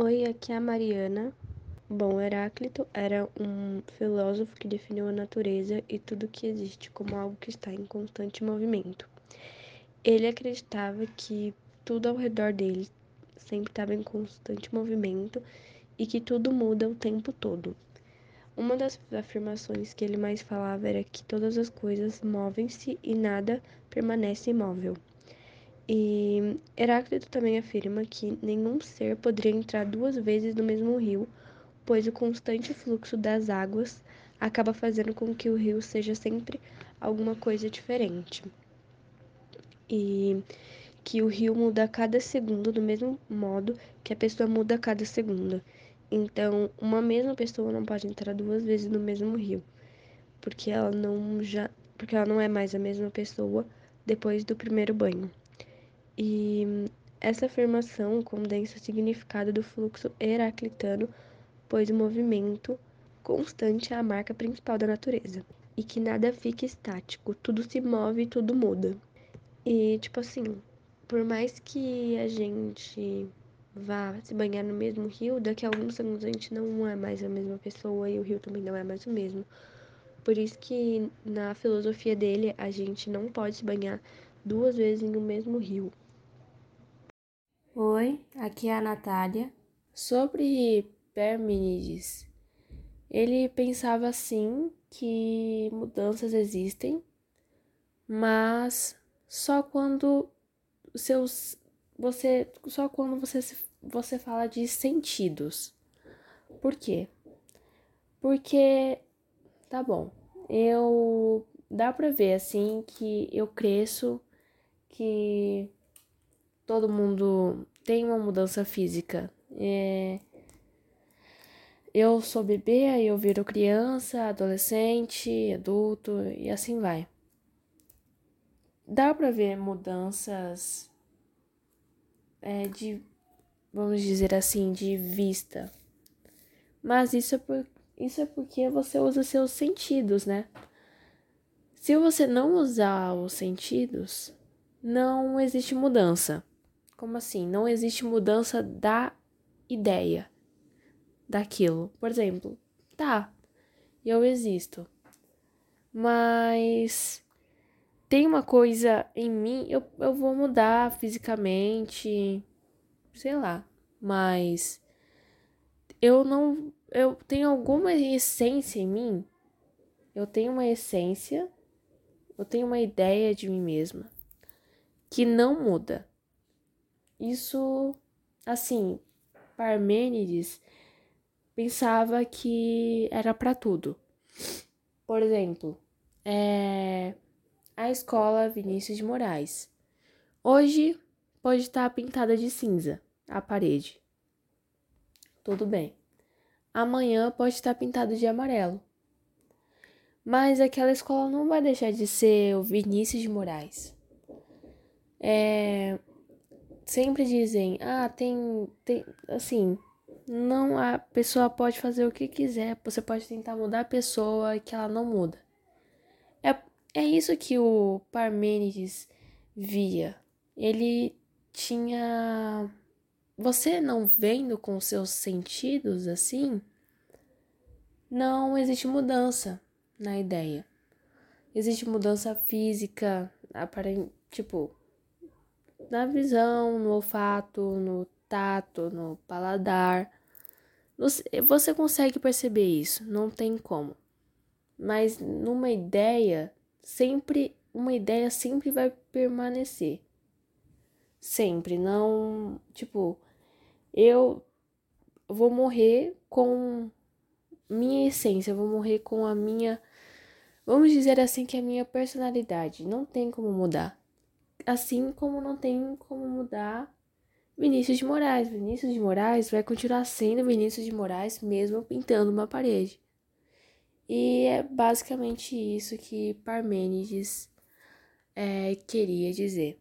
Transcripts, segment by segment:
Oi, aqui é a Mariana. Bom, Heráclito era um filósofo que definiu a natureza e tudo que existe como algo que está em constante movimento. Ele acreditava que tudo ao redor dele sempre estava em constante movimento e que tudo muda o tempo todo. Uma das afirmações que ele mais falava era que todas as coisas movem-se e nada permanece imóvel. E Heráclito também afirma que nenhum ser poderia entrar duas vezes no mesmo rio, pois o constante fluxo das águas acaba fazendo com que o rio seja sempre alguma coisa diferente. E que o rio muda a cada segundo do mesmo modo que a pessoa muda a cada segundo. Então, uma mesma pessoa não pode entrar duas vezes no mesmo rio, porque ela não já, porque ela não é mais a mesma pessoa depois do primeiro banho. E essa afirmação condensa o significado do fluxo heraclitano, pois o movimento constante é a marca principal da natureza. E que nada fica estático, tudo se move e tudo muda. E, tipo assim, por mais que a gente vá se banhar no mesmo rio, daqui a alguns segundos a gente não é mais a mesma pessoa e o rio também não é mais o mesmo. Por isso que na filosofia dele a gente não pode se banhar duas vezes no mesmo rio. Oi, aqui é a Natália. Sobre Parmênides, ele pensava assim que mudanças existem, mas só quando seus você só quando você você fala de sentidos. Por quê? Porque tá bom. Eu dá para ver assim que eu cresço que todo mundo tem uma mudança física. É... Eu sou bebê, aí eu viro criança, adolescente, adulto e assim vai. Dá pra ver mudanças é, de, vamos dizer assim, de vista. Mas isso é, por, isso é porque você usa seus sentidos, né? Se você não usar os sentidos, não existe mudança. Como assim? Não existe mudança da ideia daquilo. Por exemplo, tá, eu existo, mas tem uma coisa em mim, eu, eu vou mudar fisicamente, sei lá, mas eu não. Eu tenho alguma essência em mim, eu tenho uma essência, eu tenho uma ideia de mim mesma que não muda. Isso, assim, Parmênides pensava que era para tudo. Por exemplo, é, a escola Vinícius de Moraes. Hoje pode estar pintada de cinza a parede. Tudo bem. Amanhã pode estar pintada de amarelo. Mas aquela escola não vai deixar de ser o Vinícius de Moraes. É, sempre dizem, ah, tem, tem, assim, não, a pessoa pode fazer o que quiser, você pode tentar mudar a pessoa que ela não muda. É, é isso que o Parmênides via. Ele tinha. Você não vendo com seus sentidos assim, não existe mudança na ideia. Existe mudança física, aparente, tipo, na visão, no olfato, no tato, no paladar. Você consegue perceber isso, não tem como. Mas numa ideia, sempre uma ideia sempre vai permanecer. Sempre, não, tipo, eu vou morrer com minha essência, vou morrer com a minha, vamos dizer assim que é a minha personalidade, não tem como mudar assim como não tem como mudar Vinícius de Moraes. Vinícius de Moraes vai continuar sendo Vinícius de Moraes mesmo pintando uma parede. E é basicamente isso que Parmênides é, queria dizer.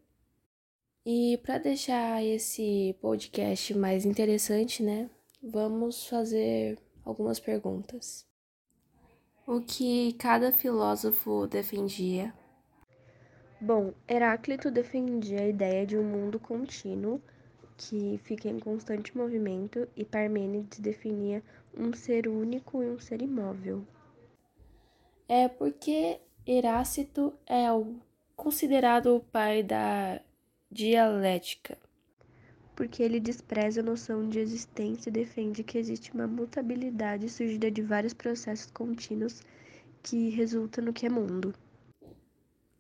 E para deixar esse podcast mais interessante, né, vamos fazer algumas perguntas. O que cada filósofo defendia Bom, Heráclito defendia a ideia de um mundo contínuo que fica em constante movimento, e Parmênides definia um ser único e um ser imóvel. É porque Heráclito é o, considerado o pai da dialética. Porque ele despreza a noção de existência e defende que existe uma mutabilidade surgida de vários processos contínuos que resulta no que é mundo.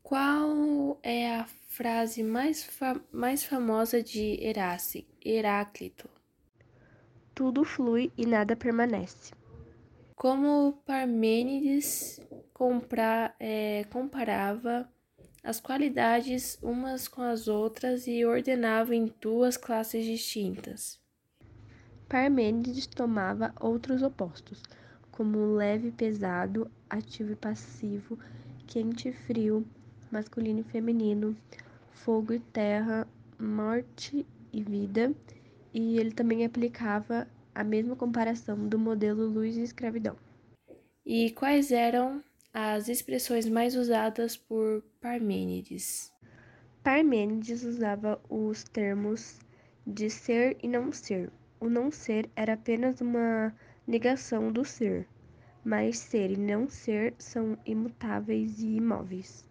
Qual é a frase mais, fa mais famosa de Heráclito? Tudo flui e nada permanece. Como Parmênides compra, é, comparava as qualidades umas com as outras e ordenava em duas classes distintas. Parmênides tomava outros opostos, como leve e pesado, ativo e passivo, quente e frio, masculino e feminino, fogo e terra, morte e vida, e ele também aplicava a mesma comparação do modelo luz e escravidão. E quais eram as expressões mais usadas por Parmênides? Parmênides usava os termos de ser e não ser. O não ser era apenas uma negação do ser, mas ser e não ser são imutáveis e imóveis.